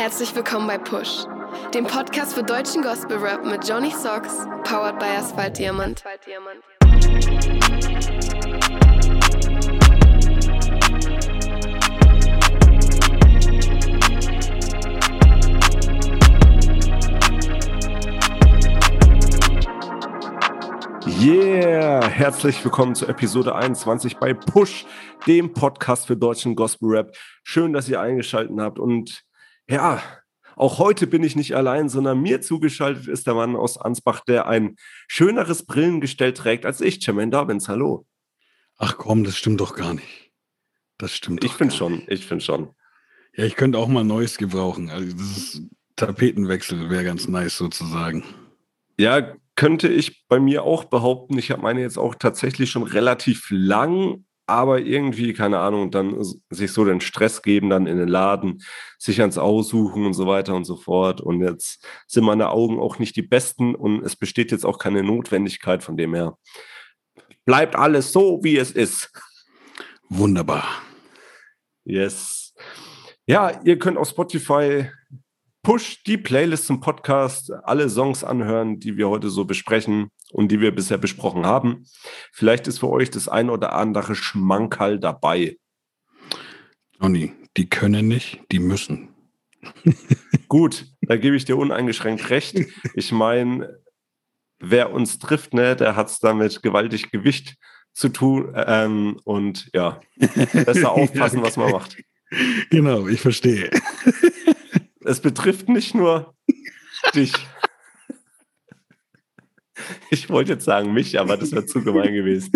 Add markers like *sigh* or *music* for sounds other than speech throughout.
Herzlich willkommen bei Push, dem Podcast für deutschen Gospel Rap mit Johnny Socks, powered by Asphalt Diamant. Yeah, herzlich willkommen zur Episode 21 bei Push, dem Podcast für deutschen Gospel Rap. Schön, dass ihr eingeschaltet habt und ja, auch heute bin ich nicht allein, sondern mir zugeschaltet ist der Mann aus Ansbach, der ein schöneres Brillengestell trägt als ich, Jermaine Dobbins. Hallo. Ach komm, das stimmt doch gar nicht. Das stimmt Ich finde schon, ich finde schon. Ja, ich könnte auch mal Neues gebrauchen. Also das ist Tapetenwechsel wäre ganz nice sozusagen. Ja, könnte ich bei mir auch behaupten. Ich habe meine jetzt auch tatsächlich schon relativ lang, aber irgendwie, keine Ahnung, dann sich so den Stress geben, dann in den Laden, sich ans Aussuchen und so weiter und so fort. Und jetzt sind meine Augen auch nicht die besten und es besteht jetzt auch keine Notwendigkeit von dem her. Bleibt alles so, wie es ist. Wunderbar. Yes. Ja, ihr könnt auf Spotify Push die Playlist zum Podcast, alle Songs anhören, die wir heute so besprechen und die wir bisher besprochen haben. Vielleicht ist für euch das ein oder andere Schmankerl dabei. Johnny, die können nicht, die müssen. *laughs* Gut, da gebe ich dir uneingeschränkt recht. Ich meine, wer uns trifft, ne, der hat es damit gewaltig Gewicht zu tun ähm, und ja, *laughs* besser aufpassen, was man macht. Genau, ich verstehe es betrifft nicht nur dich. Ich wollte jetzt sagen mich, aber das wäre zu gemein gewesen.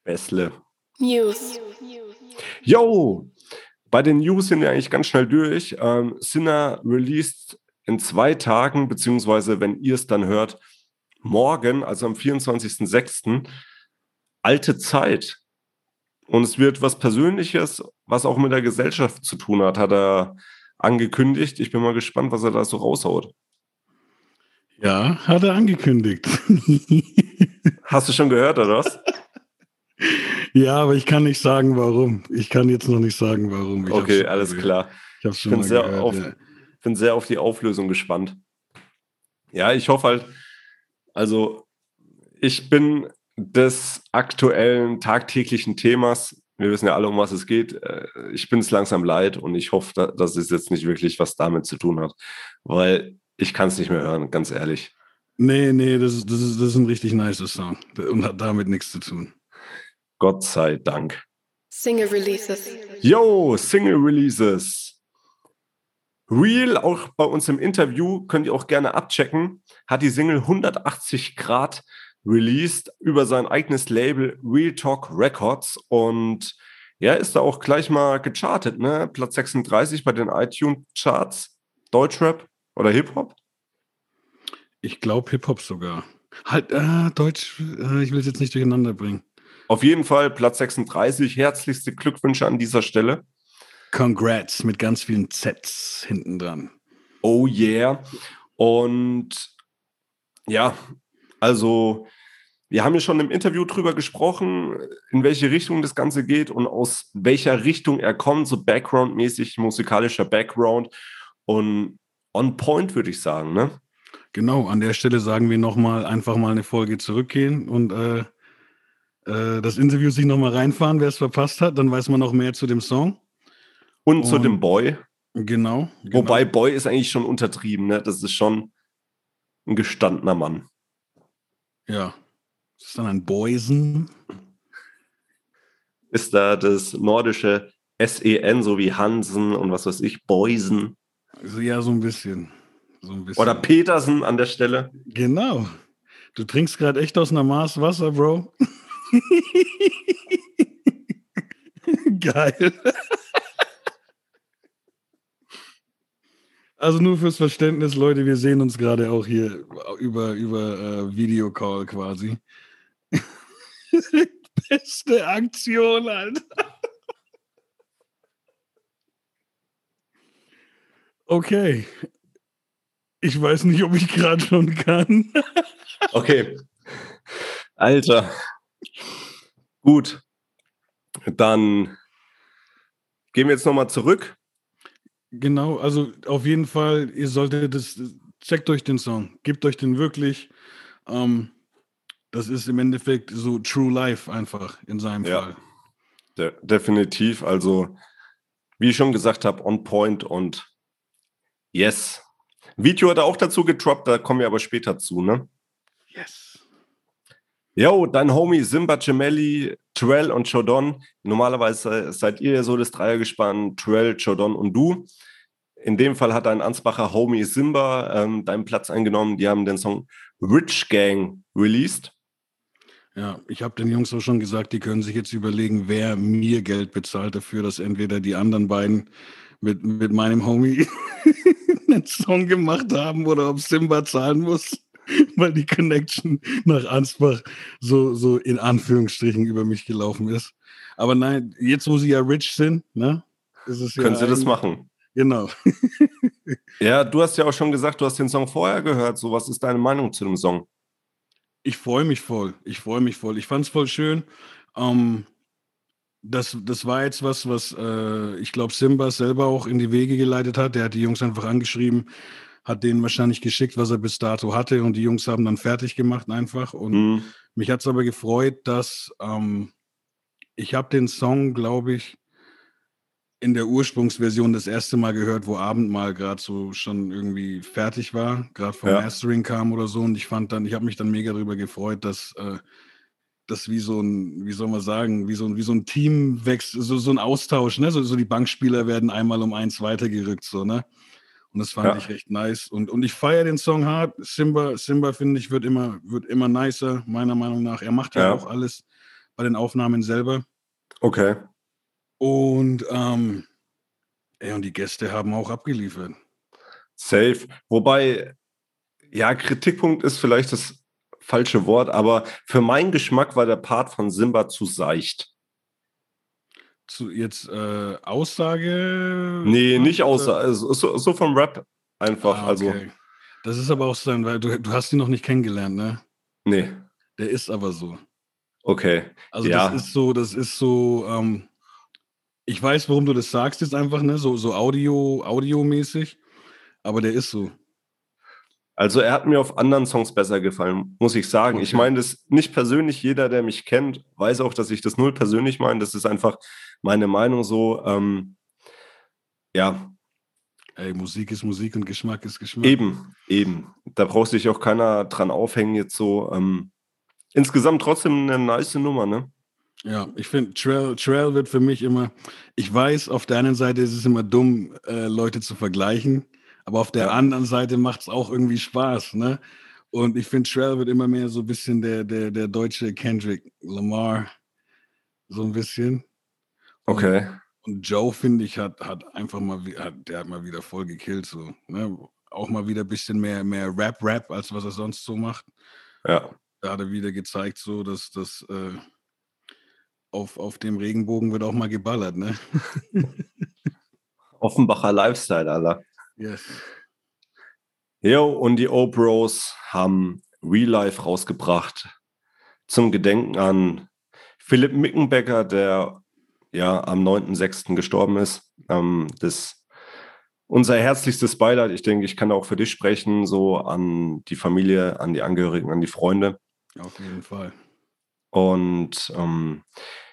Späßle. News. Yo! Bei den News sind wir eigentlich ganz schnell durch. Ähm, Sinner released in zwei Tagen, beziehungsweise wenn ihr es dann hört, morgen, also am 24.06. Alte Zeit. Und es wird was Persönliches, was auch mit der Gesellschaft zu tun hat, hat er angekündigt. Ich bin mal gespannt, was er da so raushaut. Ja, hat er angekündigt. *laughs* Hast du schon gehört, oder was? Ja, aber ich kann nicht sagen, warum. Ich kann jetzt noch nicht sagen, warum. Ich okay, alles gehört. klar. Ich, ich bin, sehr gehört, auf, ja. bin sehr auf die Auflösung gespannt. Ja, ich hoffe halt, also ich bin des aktuellen tagtäglichen Themas. Wir wissen ja alle, um was es geht. Äh, ich bin es langsam leid und ich hoffe, dass es jetzt nicht wirklich was damit zu tun hat, weil ich kann es nicht mehr hören, ganz ehrlich. Nee, nee, das ist, das, ist, das ist ein richtig nice Song und hat damit nichts zu tun. Gott sei Dank. Single Releases. Yo, Single Releases. Real, auch bei uns im Interview, könnt ihr auch gerne abchecken, hat die Single 180 Grad released über sein eigenes Label Real Talk Records und ja, ist da auch gleich mal gechartet, ne? Platz 36 bei den iTunes Charts. Deutschrap oder Hip-Hop? Ich glaube Hip-Hop sogar. Halt, äh, Deutsch, äh, ich will es jetzt nicht durcheinander bringen. Auf jeden Fall Platz 36. Herzlichste Glückwünsche an dieser Stelle. Congrats mit ganz vielen Zs hinten dran. Oh yeah. Und ja, also, wir haben ja schon im Interview drüber gesprochen, in welche Richtung das Ganze geht und aus welcher Richtung er kommt, so backgroundmäßig, musikalischer Background. Und on point, würde ich sagen, ne? Genau, an der Stelle sagen wir nochmal, einfach mal eine Folge zurückgehen und äh, äh, das Interview sich nochmal reinfahren, wer es verpasst hat, dann weiß man noch mehr zu dem Song. Und, und zu dem Boy. Genau, genau, Wobei Boy ist eigentlich schon untertrieben, ne? Das ist schon ein gestandener Mann. Ja. Ist das dann ein Boysen? Ist da das nordische SEN, so wie Hansen und was weiß ich, Boysen? Also ja, so ein bisschen. So ein bisschen. Oder Petersen an der Stelle. Genau. Du trinkst gerade echt aus einer Maß Wasser, Bro. *laughs* Geil. Also nur fürs Verständnis, Leute, wir sehen uns gerade auch hier über, über äh, Videocall quasi. *laughs* Beste Aktion, Alter. Okay. Ich weiß nicht, ob ich gerade schon kann. *laughs* okay. Alter. Gut. Dann gehen wir jetzt nochmal zurück Genau, also auf jeden Fall, ihr solltet das, checkt euch den Song, gebt euch den wirklich. Ähm, das ist im Endeffekt so True Life einfach in seinem ja, Fall. De definitiv, also wie ich schon gesagt habe, on point und yes. Video hat er auch dazu getroppt, da kommen wir aber später zu, ne? Yes. Yo, dein Homie Simba Gemelli, Terrell und Chodon. Normalerweise seid ihr ja so das Dreiergespann, Terrell, Chodon und du. In dem Fall hat dein Ansbacher Homie Simba ähm, deinen Platz eingenommen. Die haben den Song Rich Gang released. Ja, ich habe den Jungs auch schon gesagt, die können sich jetzt überlegen, wer mir Geld bezahlt dafür, dass entweder die anderen beiden mit, mit meinem Homie *laughs* einen Song gemacht haben oder ob Simba zahlen muss. *laughs* weil die Connection nach Ansbach so, so in Anführungsstrichen über mich gelaufen ist. Aber nein, jetzt wo sie ja rich sind, ne? Können ja sie das machen? Genau. *laughs* ja, du hast ja auch schon gesagt, du hast den Song vorher gehört. So, was ist deine Meinung zu dem Song? Ich freue mich voll. Ich freue mich voll. Ich fand es voll schön. Ähm, das, das war jetzt was, was äh, ich glaube, Simba selber auch in die Wege geleitet hat. Der hat die Jungs einfach angeschrieben hat denen wahrscheinlich geschickt, was er bis dato hatte und die Jungs haben dann fertig gemacht einfach. Und mhm. mich hat es aber gefreut, dass ähm, ich habe den Song, glaube ich, in der Ursprungsversion das erste Mal gehört, wo Abendmahl gerade so schon irgendwie fertig war, gerade vom ja. Mastering kam oder so. Und ich fand dann, ich habe mich dann mega darüber gefreut, dass äh, das wie so ein, wie soll man sagen, wie so ein, wie so ein Teamwechsel, so, so ein Austausch, ne? So, so die Bankspieler werden einmal um eins weitergerückt, so, ne? Und das fand ja. ich echt nice. Und, und ich feiere den Song hart. Simba, Simba finde ich, wird immer, wird immer nicer, meiner Meinung nach. Er macht ja, ja. auch alles bei den Aufnahmen selber. Okay. Und, ähm, ey, und die Gäste haben auch abgeliefert. Safe. Wobei, ja, Kritikpunkt ist vielleicht das falsche Wort, aber für meinen Geschmack war der Part von Simba zu seicht zu jetzt äh, Aussage? Nee, nicht Aussage, also, so, so, vom Rap einfach. Ah, also. okay. Also. Das ist aber auch sein, weil du, du hast ihn noch nicht kennengelernt, ne? Nee. Der ist aber so. Okay. Also ja. das ist so, das ist so, ähm, ich weiß, warum du das sagst jetzt einfach, ne? So, so Audio, Audiomäßig, aber der ist so. Also er hat mir auf anderen Songs besser gefallen, muss ich sagen. Okay. Ich meine das nicht persönlich, jeder, der mich kennt, weiß auch, dass ich das null persönlich meine. Das ist einfach meine Meinung so. Ähm, ja. Ey, Musik ist Musik und Geschmack ist Geschmack. Eben, eben. Da braucht sich auch keiner dran aufhängen jetzt so. Ähm, insgesamt trotzdem eine nice Nummer, ne? Ja, ich finde, Trail, Trail wird für mich immer, ich weiß, auf der einen Seite ist es immer dumm, äh, Leute zu vergleichen. Aber auf der ja. anderen Seite macht es auch irgendwie Spaß, ne? Und ich finde, Shrell wird immer mehr so ein bisschen der, der, der deutsche Kendrick Lamar. So ein bisschen. Okay. Und, und Joe, finde ich, hat, hat einfach mal, hat, der hat mal wieder voll gekillt, so. Ne? Auch mal wieder ein bisschen mehr, mehr Rap-Rap, als was er sonst so macht. Ja. Da hat er wieder gezeigt, so, dass das äh, auf, auf dem Regenbogen wird auch mal geballert, ne? *laughs* Offenbacher Lifestyle, Alter. Yes. Jo, und die O-Bros haben Real Life rausgebracht zum Gedenken an Philipp Mickenbecker, der ja am 9.6. gestorben ist. Ähm, das unser herzlichstes Beileid. Ich denke, ich kann auch für dich sprechen, so an die Familie, an die Angehörigen, an die Freunde. Auf jeden Fall. Und ähm,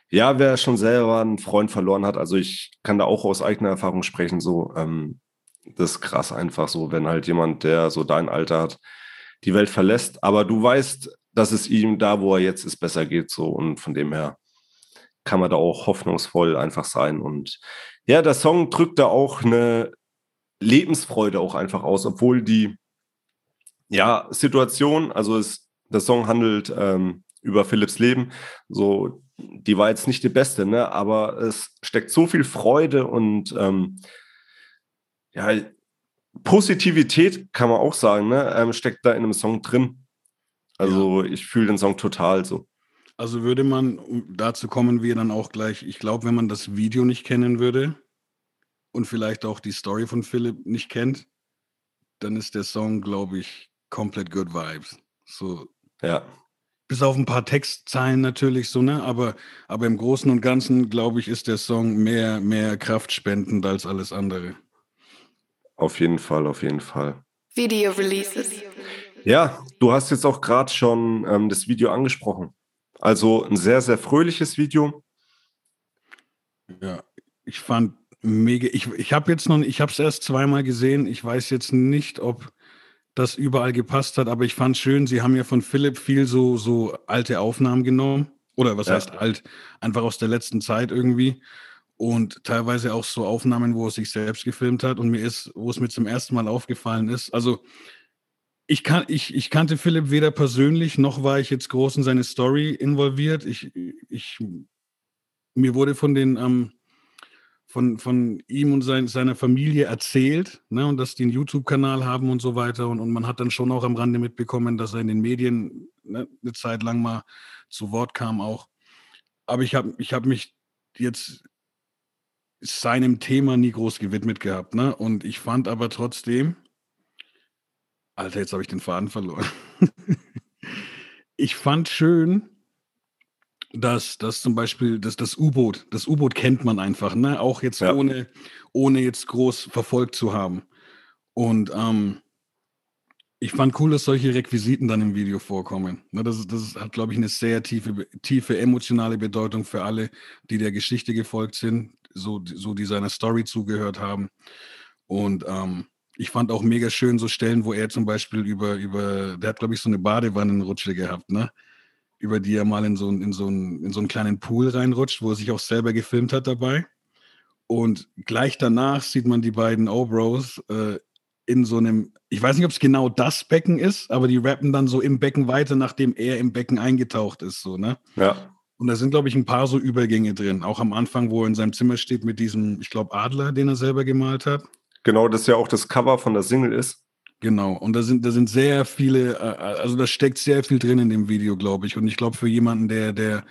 ja, wer schon selber einen Freund verloren hat, also ich kann da auch aus eigener Erfahrung sprechen, so ähm, das ist krass einfach so, wenn halt jemand, der so dein Alter hat, die Welt verlässt, aber du weißt, dass es ihm da, wo er jetzt ist, besser geht so. Und von dem her kann man da auch hoffnungsvoll einfach sein. Und ja, der Song drückt da auch eine Lebensfreude auch einfach aus, obwohl die ja Situation, also es, der Song handelt ähm, über Philipps Leben, so die war jetzt nicht die beste, ne? aber es steckt so viel Freude und ähm, ja, Positivität kann man auch sagen, ne? Ähm, steckt da in einem Song drin. Also ja. ich fühle den Song total so. Also würde man, dazu kommen wir dann auch gleich, ich glaube, wenn man das Video nicht kennen würde und vielleicht auch die Story von Philipp nicht kennt, dann ist der Song, glaube ich, komplett good vibes. So. Ja. Bis auf ein paar Textzeilen natürlich so, ne? Aber, aber im Großen und Ganzen, glaube ich, ist der Song mehr, mehr kraftspendend als alles andere. Auf jeden Fall, auf jeden Fall. Video Releases. Ja, du hast jetzt auch gerade schon ähm, das Video angesprochen. Also ein sehr, sehr fröhliches Video. Ja, ich fand mega. Ich, ich habe jetzt noch, ich habe es erst zweimal gesehen. Ich weiß jetzt nicht, ob das überall gepasst hat, aber ich fand schön, sie haben ja von Philipp viel so, so alte Aufnahmen genommen. Oder was ja. heißt alt? Einfach aus der letzten Zeit irgendwie. Und teilweise auch so Aufnahmen, wo er sich selbst gefilmt hat und mir ist, wo es mir zum ersten Mal aufgefallen ist. Also ich, kan ich, ich kannte Philipp weder persönlich, noch war ich jetzt groß in seine Story involviert. Ich, ich, mir wurde von den ähm, von, von ihm und sein, seiner Familie erzählt ne, und dass die einen YouTube-Kanal haben und so weiter. Und, und man hat dann schon auch am Rande mitbekommen, dass er in den Medien ne, eine Zeit lang mal zu Wort kam auch. Aber ich habe ich hab mich jetzt seinem Thema nie groß gewidmet gehabt. Ne? Und ich fand aber trotzdem, Alter, jetzt habe ich den Faden verloren. *laughs* ich fand schön, dass das zum Beispiel das, das U-Boot, das U-Boot kennt man einfach, ne? Auch jetzt ja. ohne, ohne jetzt groß verfolgt zu haben. Und ähm, ich fand cool, dass solche Requisiten dann im Video vorkommen. Ne, das, das hat, glaube ich, eine sehr tiefe, tiefe emotionale Bedeutung für alle, die der Geschichte gefolgt sind, so, so die seiner Story zugehört haben. Und ähm, ich fand auch mega schön so Stellen, wo er zum Beispiel über, über der hat, glaube ich, so eine Badewannenrutsche gehabt, ne? über die er mal in so, in, so einen, in so einen kleinen Pool reinrutscht, wo er sich auch selber gefilmt hat dabei. Und gleich danach sieht man die beiden O-Bros äh, in so einem, ich weiß nicht, ob es genau das Becken ist, aber die rappen dann so im Becken weiter, nachdem er im Becken eingetaucht ist, so, ne? Ja. Und da sind, glaube ich, ein paar so Übergänge drin. Auch am Anfang, wo er in seinem Zimmer steht mit diesem, ich glaube, Adler, den er selber gemalt hat. Genau, das ja auch das Cover von der Single ist. Genau, und da sind, da sind sehr viele, äh, also da steckt sehr viel drin in dem Video, glaube ich. Und ich glaube, für jemanden, der, der,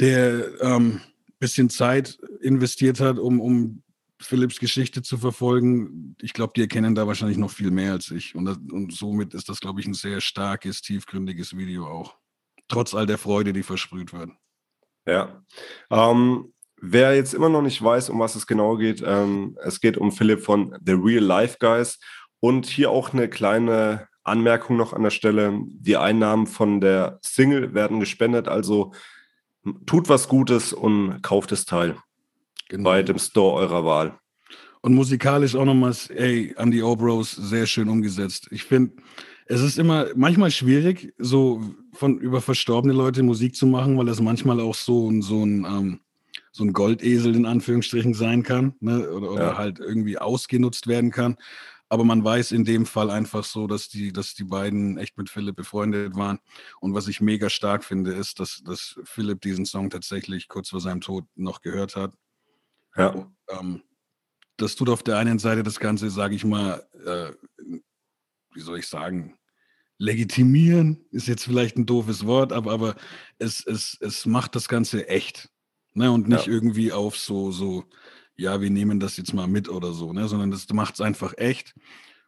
der ähm, bisschen Zeit investiert hat, um, um Philips Geschichte zu verfolgen, ich glaube, die erkennen da wahrscheinlich noch viel mehr als ich. Und, das, und somit ist das, glaube ich, ein sehr starkes, tiefgründiges Video auch. Trotz all der Freude, die versprüht wird. Ja. Ähm, wer jetzt immer noch nicht weiß, um was es genau geht, ähm, es geht um Philipp von The Real Life Guys. Und hier auch eine kleine Anmerkung noch an der Stelle. Die Einnahmen von der Single werden gespendet, also tut was Gutes und kauft das Teil genau. bei dem Store eurer Wahl. Und musikalisch auch nochmals, ey, an die O-Bros sehr schön umgesetzt. Ich finde, es ist immer manchmal schwierig, so von über verstorbene Leute Musik zu machen, weil das manchmal auch so, so ein ähm, so ein Goldesel in Anführungsstrichen sein kann, ne? oder, oder ja. halt irgendwie ausgenutzt werden kann. Aber man weiß in dem Fall einfach so, dass die, dass die beiden echt mit Philipp befreundet waren. Und was ich mega stark finde, ist, dass, dass Philipp diesen Song tatsächlich kurz vor seinem Tod noch gehört hat. Ja. Und, ähm, das tut auf der einen Seite das Ganze, sage ich mal, äh, wie soll ich sagen, legitimieren ist jetzt vielleicht ein doofes Wort, aber, aber es, es, es macht das Ganze echt. Ne? Und nicht ja. irgendwie auf so, so ja, wir nehmen das jetzt mal mit oder so, ne? sondern das macht es einfach echt.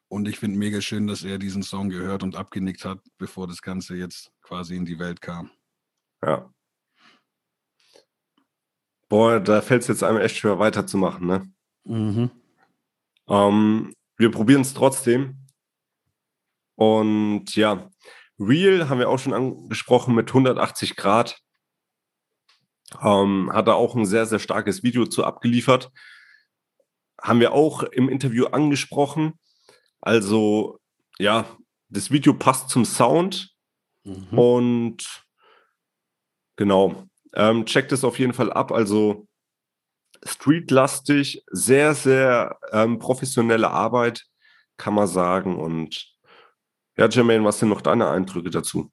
Und ich finde mega schön, dass er diesen Song gehört und abgenickt hat, bevor das Ganze jetzt quasi in die Welt kam. Ja. Boah, da fällt es jetzt einem echt schwer weiterzumachen, ne? Mhm. Ähm, wir probieren es trotzdem. Und ja, Real haben wir auch schon angesprochen mit 180 Grad. Ähm, hat er auch ein sehr, sehr starkes Video zu abgeliefert. Haben wir auch im Interview angesprochen. Also, ja, das Video passt zum Sound mhm. und genau, ähm, checkt es auf jeden Fall ab. Also, streetlastig, sehr, sehr ähm, professionelle Arbeit, kann man sagen. Und ja, Jermaine, was sind noch deine Eindrücke dazu?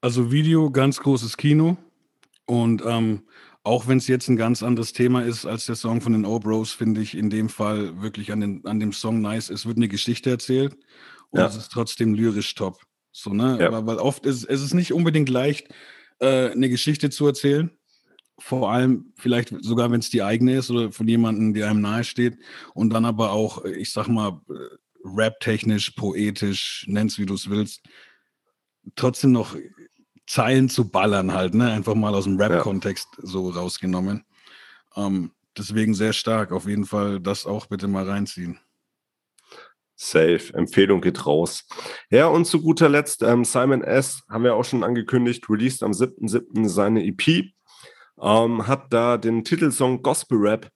Also Video, ganz großes Kino. Und ähm, auch wenn es jetzt ein ganz anderes Thema ist als der Song von den O-Bros, finde ich in dem Fall wirklich an, den, an dem Song nice. Es wird eine Geschichte erzählt und ja. es ist trotzdem lyrisch top. So, ne? Ja. Weil, weil, oft ist es ist nicht unbedingt leicht, äh, eine Geschichte zu erzählen. Vor allem vielleicht sogar, wenn es die eigene ist oder von jemandem, der einem nahe steht. Und dann aber auch, ich sag mal, äh, rap-technisch, poetisch, nenn's wie du es willst, trotzdem noch Zeilen zu ballern halt, ne? Einfach mal aus dem Rap-Kontext ja. so rausgenommen. Ähm, deswegen sehr stark. Auf jeden Fall das auch bitte mal reinziehen. Safe. Empfehlung geht raus. Ja, und zu guter Letzt, ähm, Simon S. haben wir auch schon angekündigt, released am 7.7. seine EP. Ähm, hat da den Titelsong Gospel Rap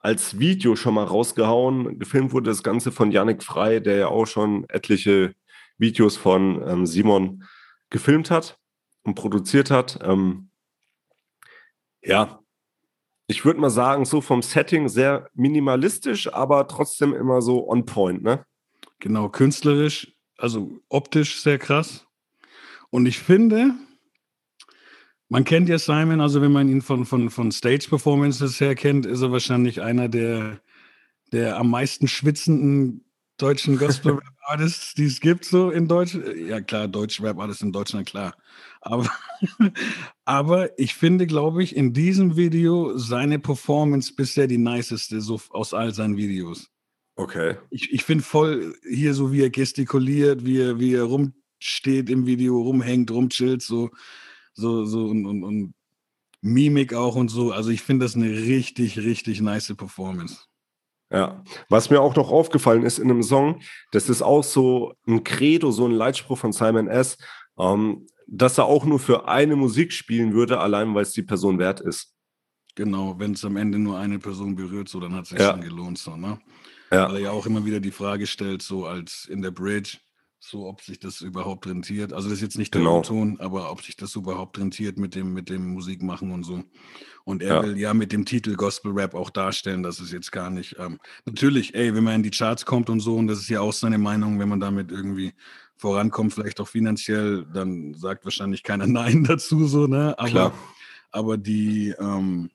als Video schon mal rausgehauen. Gefilmt wurde das Ganze von Yannick Frei, der ja auch schon etliche Videos von ähm, Simon gefilmt hat und produziert hat. Ähm, ja, ich würde mal sagen, so vom Setting sehr minimalistisch, aber trotzdem immer so on point, ne? Genau, künstlerisch, also optisch sehr krass. Und ich finde, man kennt ja Simon, also wenn man ihn von, von, von Stage-Performances her kennt, ist er wahrscheinlich einer der, der am meisten schwitzenden deutschen Gospel-Rap-Artists, *laughs* die es gibt, so in Deutsch. Ja, klar, Deutsch-Rap-Artists in Deutschland, klar. Aber, *laughs* aber ich finde, glaube ich, in diesem Video seine Performance bisher die niceste so aus all seinen Videos. Okay. Ich, ich finde voll hier so, wie er gestikuliert, wie er, wie er rumsteht im Video, rumhängt, rumchillt, so so, so und, und, und Mimik auch und so. Also ich finde das eine richtig, richtig nice Performance. Ja, was mir auch noch aufgefallen ist in einem Song, das ist auch so ein Credo, so ein Leitspruch von Simon S., ähm, dass er auch nur für eine Musik spielen würde, allein weil es die Person wert ist. Genau, wenn es am Ende nur eine Person berührt, so dann hat es sich ja. schon gelohnt, so, ne? Ja. Weil er ja auch immer wieder die Frage stellt, so als in der Bridge, so ob sich das überhaupt rentiert. Also das ist jetzt nicht der genau. Ton, aber ob sich das überhaupt rentiert mit dem, mit dem Musikmachen und so. Und er ja. will ja mit dem Titel Gospel Rap auch darstellen, dass es jetzt gar nicht. Ähm, natürlich, ey, wenn man in die Charts kommt und so, und das ist ja auch seine Meinung, wenn man damit irgendwie vorankommt, vielleicht auch finanziell, dann sagt wahrscheinlich keiner *laughs* Nein dazu, so, ne? Aber, Klar. aber die, ähm,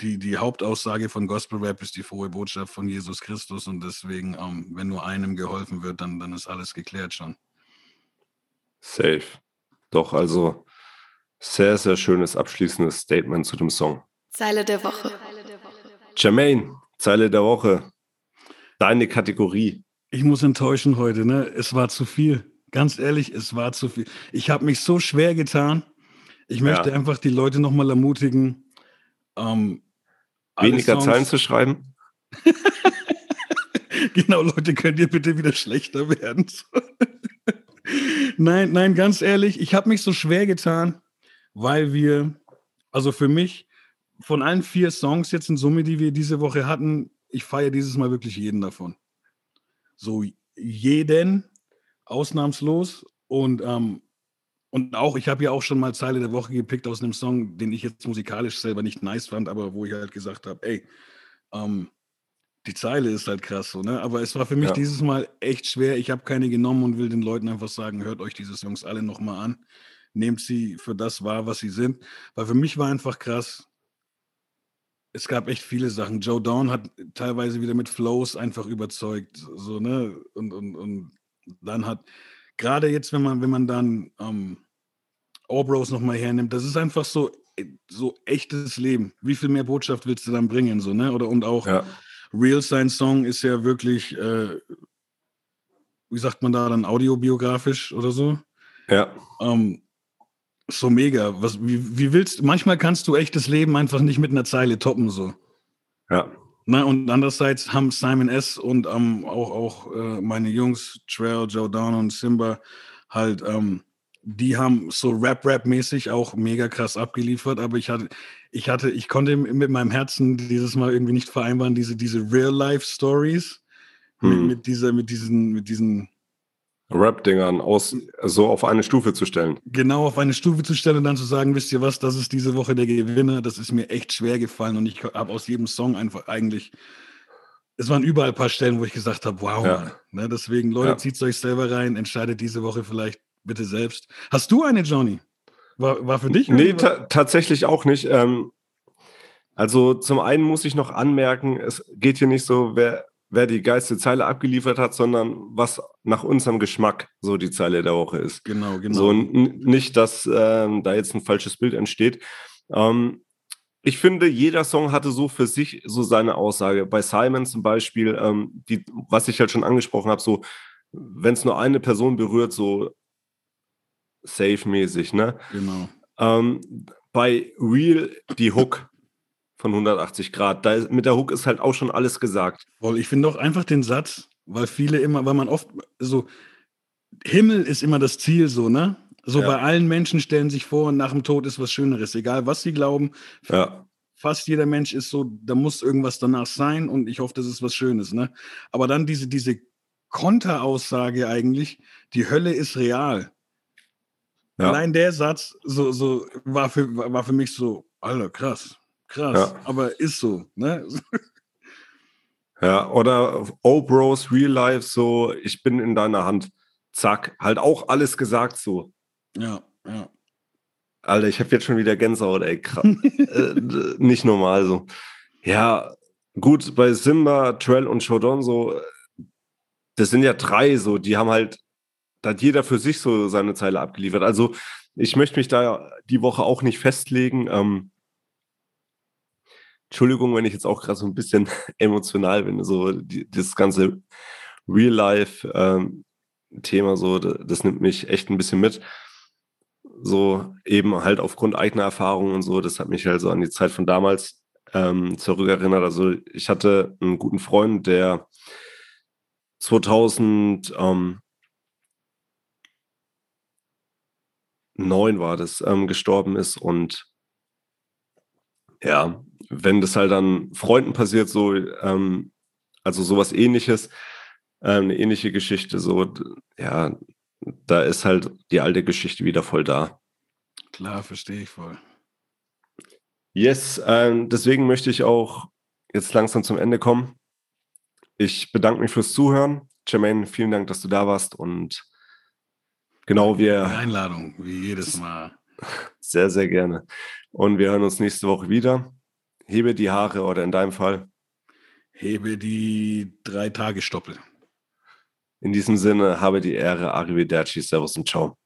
die, die Hauptaussage von Gospel Rap ist die frohe Botschaft von Jesus Christus und deswegen, ähm, wenn nur einem geholfen wird, dann, dann ist alles geklärt schon. Safe. Doch, also sehr, sehr schönes abschließendes Statement zu dem Song. Zeile der Woche. Jermaine, Zeile der Woche. Deine Kategorie. Ich muss enttäuschen heute, ne? Es war zu viel. Ganz ehrlich, es war zu viel. Ich habe mich so schwer getan. Ich möchte ja. einfach die Leute nochmal ermutigen, ähm, Weniger Songs, Zahlen zu schreiben? *laughs* genau, Leute, könnt ihr bitte wieder schlechter werden? *laughs* nein, nein, ganz ehrlich, ich habe mich so schwer getan, weil wir, also für mich, von allen vier Songs jetzt in Summe, die wir diese Woche hatten, ich feiere dieses Mal wirklich jeden davon. So jeden, ausnahmslos. Und ähm, und auch, ich habe ja auch schon mal Zeile der Woche gepickt aus einem Song, den ich jetzt musikalisch selber nicht nice fand, aber wo ich halt gesagt habe, ey, ähm, die Zeile ist halt krass so, ne? Aber es war für mich ja. dieses Mal echt schwer. Ich habe keine genommen und will den Leuten einfach sagen, hört euch diese Songs alle nochmal an. Nehmt sie für das wahr, was sie sind. Weil für mich war einfach krass, es gab echt viele Sachen. Joe Dawn hat teilweise wieder mit Flows einfach überzeugt, so, ne? Und, und, und dann hat gerade jetzt, wenn man, wenn man dann ähm, Orbros nochmal hernimmt, das ist einfach so, äh, so echtes Leben. Wie viel mehr Botschaft willst du dann bringen? So, ne? Oder und auch ja. Real Sein Song ist ja wirklich, äh, wie sagt man da dann, audiobiografisch oder so? Ja. Ähm, so mega. Was, wie, wie willst manchmal kannst du echtes Leben einfach nicht mit einer Zeile toppen, so. Ja. Na, und andererseits haben Simon S. und ähm, auch, auch äh, meine Jungs, Trail, Joe Down und Simba, halt, ähm, die haben so Rap-Rap-mäßig auch mega krass abgeliefert, aber ich hatte, ich hatte, ich konnte mit meinem Herzen dieses Mal irgendwie nicht vereinbaren, diese, diese Real-Life-Stories hm. mit, mit, dieser, mit diesen, mit diesen Rap-Dingern aus so auf eine Stufe zu stellen. Genau, auf eine Stufe zu stellen und dann zu sagen, wisst ihr was, das ist diese Woche der Gewinner. Das ist mir echt schwer gefallen und ich habe aus jedem Song einfach eigentlich, es waren überall ein paar Stellen, wo ich gesagt habe, wow, ja. ne, deswegen, Leute, ja. zieht euch selber rein, entscheidet diese Woche vielleicht bitte selbst. Hast du eine, Johnny? War, war für dich? Nee, ta tatsächlich auch nicht. Ähm, also zum einen muss ich noch anmerken, es geht hier nicht so, wer wer die geilste Zeile abgeliefert hat, sondern was nach unserem Geschmack so die Zeile der Woche ist. Genau, genau. So nicht, dass ähm, da jetzt ein falsches Bild entsteht. Ähm, ich finde, jeder Song hatte so für sich so seine Aussage. Bei Simon zum Beispiel, ähm, die, was ich halt schon angesprochen habe, so, wenn es nur eine Person berührt, so safe-mäßig, ne? Genau. Ähm, bei Real die Hook von 180 Grad. Da, mit der Hook ist halt auch schon alles gesagt. Ich finde auch einfach den Satz, Weil viele immer, weil man oft so, Himmel ist immer das Ziel, so, ne? So ja. bei allen Menschen stellen sich vor, nach dem Tod ist was Schöneres, egal was sie glauben. Ja. Fast jeder Mensch ist so, da muss irgendwas danach sein und ich hoffe, das ist was Schönes, ne? Aber dann diese, diese Konteraussage eigentlich, die Hölle ist real. Ja. Allein der Satz so, so war, für, war für mich so, Alter, krass, krass, ja. aber ist so, ne? Ja, oder Oh Bros, Real Life, so, ich bin in deiner Hand. Zack, halt auch alles gesagt so. Ja, ja. Alter, ich habe jetzt schon wieder Gänsehaut, ey. *laughs* äh, nicht normal so. Ja, gut, bei Simba, Trell und Shodon so, das sind ja drei so, die haben halt, da hat jeder für sich so seine Zeile abgeliefert. Also ich möchte mich da die Woche auch nicht festlegen. Ähm, Entschuldigung, wenn ich jetzt auch gerade so ein bisschen *laughs* emotional bin, so die, das ganze Real-Life-Thema, ähm, so, das, nimmt mich echt ein bisschen mit so eben halt aufgrund eigener Erfahrungen und so, das hat mich halt so an die Zeit von damals ähm, zurückerinnert. Also ich hatte einen guten Freund, der 2009 war das, ähm, gestorben ist und ja, wenn das halt dann Freunden passiert, so, ähm, also sowas ähnliches, ähm, eine ähnliche Geschichte, so, ja, da ist halt die alte Geschichte wieder voll da. Klar, verstehe ich voll. Yes, ähm, deswegen möchte ich auch jetzt langsam zum Ende kommen. Ich bedanke mich fürs Zuhören. Jermaine, vielen Dank, dass du da warst und genau wir. Einladung, wie jedes *laughs* Mal. Sehr, sehr gerne. Und wir hören uns nächste Woche wieder. Hebe die Haare oder in deinem Fall. Hebe die drei Tage Stoppel. In diesem Sinne, habe die Ehre, Arrivederci, Servus und Ciao.